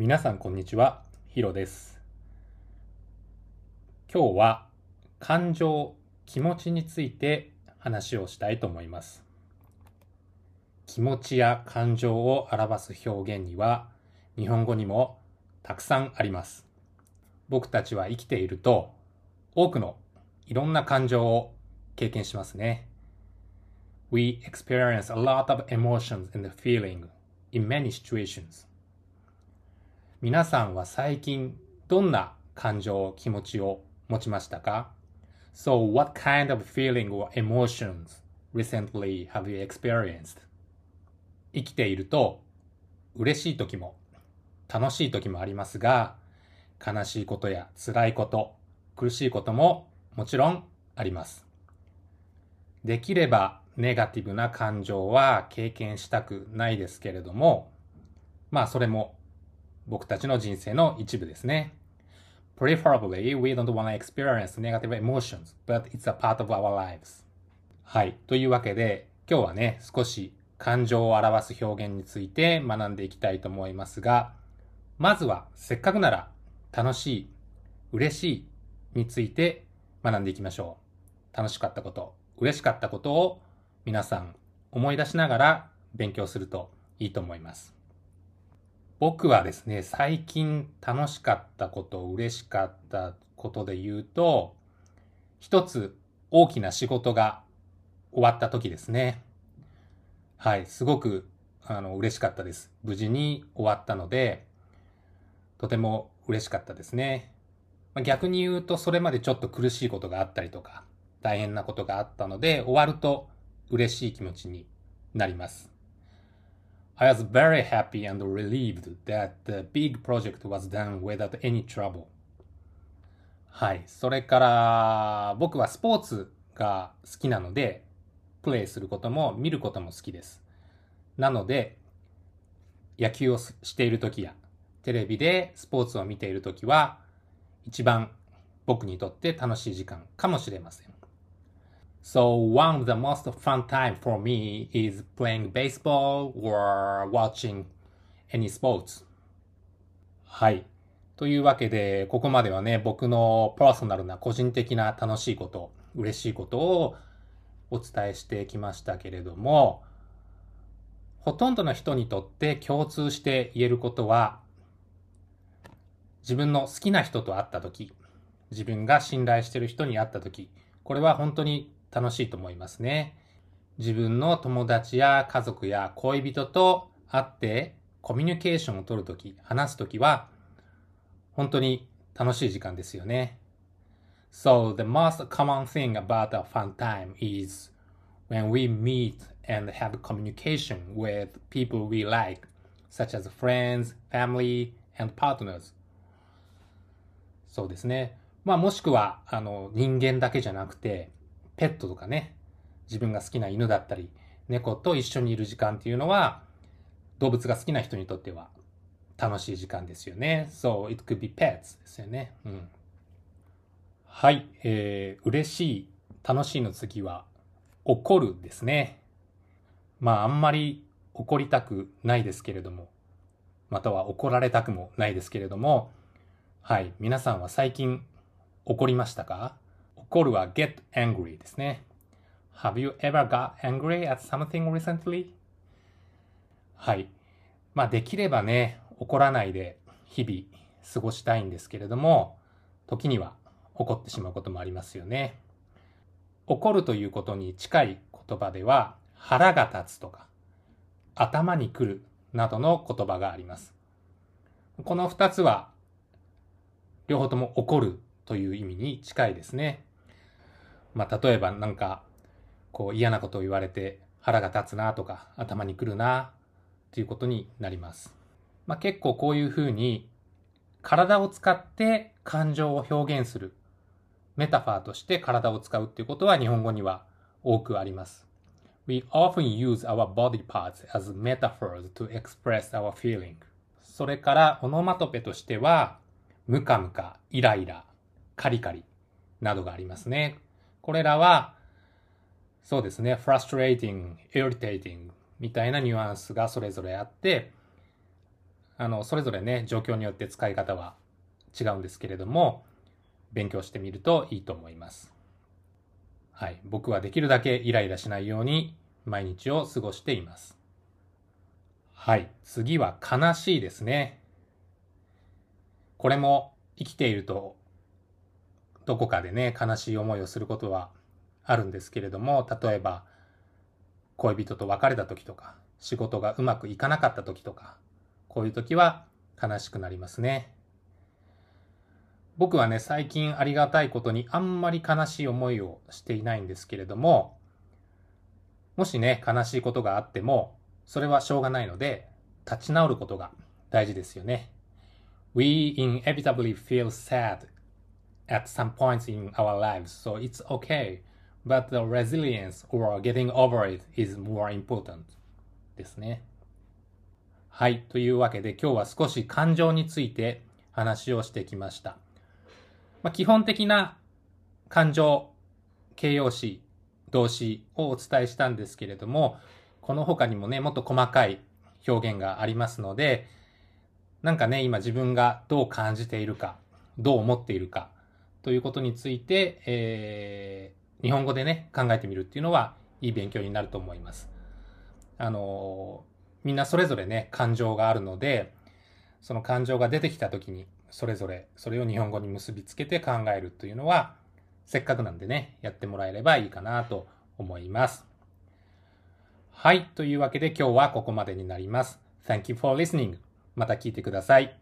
皆さんこんにちは、ヒロです。今日は感情、気持ちについて話をしたいと思います。気持ちや感情を表す表現には日本語にもたくさんあります。僕たちは生きていると多くのいろんな感情を経験しますね。We experience a lot of emotions and feeling in many situations. 皆さんは最近どんな感情、気持ちを持ちましたか ?So what kind of feeling or emotions recently have you experienced? 生きていると嬉しい時も楽しい時もありますが悲しいことや辛いこと、苦しいことももちろんあります。できればネガティブな感情は経験したくないですけれども、まあそれも僕たちの人生の一部ですね。Preferably, we don't want to experience negative emotions, but it's a part of our lives. はい。というわけで、今日はね、少し感情を表す表現について学んでいきたいと思いますが、まずはせっかくなら楽しい、嬉しいについて学んでいきましょう。楽しかったこと、嬉しかったことを皆さん思い出しながら勉強するといいと思います。僕はですね、最近楽しかったこと、嬉しかったことで言うと、一つ大きな仕事が終わった時ですね。はい、すごくあの嬉しかったです。無事に終わったので、とても嬉しかったですね。逆に言うと、それまでちょっと苦しいことがあったりとか、大変なことがあったので、終わると嬉しい気持ちになります。I was very happy and relieved that the big project was done without any trouble. はい。それから、僕はスポーツが好きなので、プレイすることも見ることも好きです。なので、野球をしているときや、テレビでスポーツを見ているときは、一番僕にとって楽しい時間かもしれません。So one of the most fun time for me is playing baseball or watching any sports. はい。というわけで、ここまではね、僕のパーソナルな個人的な楽しいこと、嬉しいことをお伝えしてきましたけれども、ほとんどの人にとって共通して言えることは、自分の好きな人と会ったとき、自分が信頼している人に会ったとき、これは本当に楽しいと思いますね。自分の友達や家族や恋人と会ってコミュニケーションを取るとき、話すときは本当に楽しい時間ですよね。So the most common thing about a fun time is when we meet and have communication with people we like, such as friends, family, and partners. そうですね。まあもしくはあの人間だけじゃなくて、ペットとかね、自分が好きな犬だったり、猫と一緒にいる時間っていうのは、動物が好きな人にとっては楽しい時間ですよね。So it could be pets ですよね。うん。はい、えー、嬉しい、楽しいの次は、怒るですね。まああんまり怒りたくないですけれども、または怒られたくもないですけれども、はい、皆さんは最近怒りましたか？怒るは get angry ですね。Have you ever got angry at something recently? はい。まあできればね、怒らないで日々過ごしたいんですけれども、時には怒ってしまうこともありますよね。怒るということに近い言葉では、腹が立つとか、頭に来るなどの言葉があります。この二つは、両方とも怒るという意味に近いですね。まあ、例えばなんか、こう嫌なことを言われて腹が立つなとか頭にくるなということになります。まあ、結構こういうふうに体を使って感情を表現するメタファーとして体を使うっていうことは日本語には多くあります。We often use our body parts as metaphors to express our feeling. それからオノマトペとしてはムカムカ、イライラ、カリカリなどがありますね。これらは、そうですね、frustrating, irritating みたいなニュアンスがそれぞれあって、あの、それぞれね、状況によって使い方は違うんですけれども、勉強してみるといいと思います。はい。僕はできるだけイライラしないように毎日を過ごしています。はい。次は悲しいですね。これも生きているとどこかでね、悲しい思いをすることはあるんですけれども、例えば恋人と別れた時とか、仕事がうまくいかなかった時とか、こういう時は悲しくなりますね。僕はね、最近ありがたいことにあんまり悲しい思いをしていないんですけれども、もしね、悲しいことがあっても、それはしょうがないので、立ち直ることが大事ですよね。We inevitably feel sad at some points in our lives, so it's okay. But the resilience or getting over it is more important ですね。はい。というわけで今日は少し感情について話をしてきました。まあ、基本的な感情、形容詞、動詞をお伝えしたんですけれども、この他にもね、もっと細かい表現がありますので、なんかね、今自分がどう感じているか、どう思っているか、ということについて、えー、日本語でね、考えてみるっていうのは、いい勉強になると思います。あのみんなそれぞれね、感情があるので、その感情が出てきた時に、それぞれそれを日本語に結びつけて考えるというのは、せっかくなんでね、やってもらえればいいかなと思います。はい。というわけで今日はここまでになります。Thank you for listening. また聞いてください。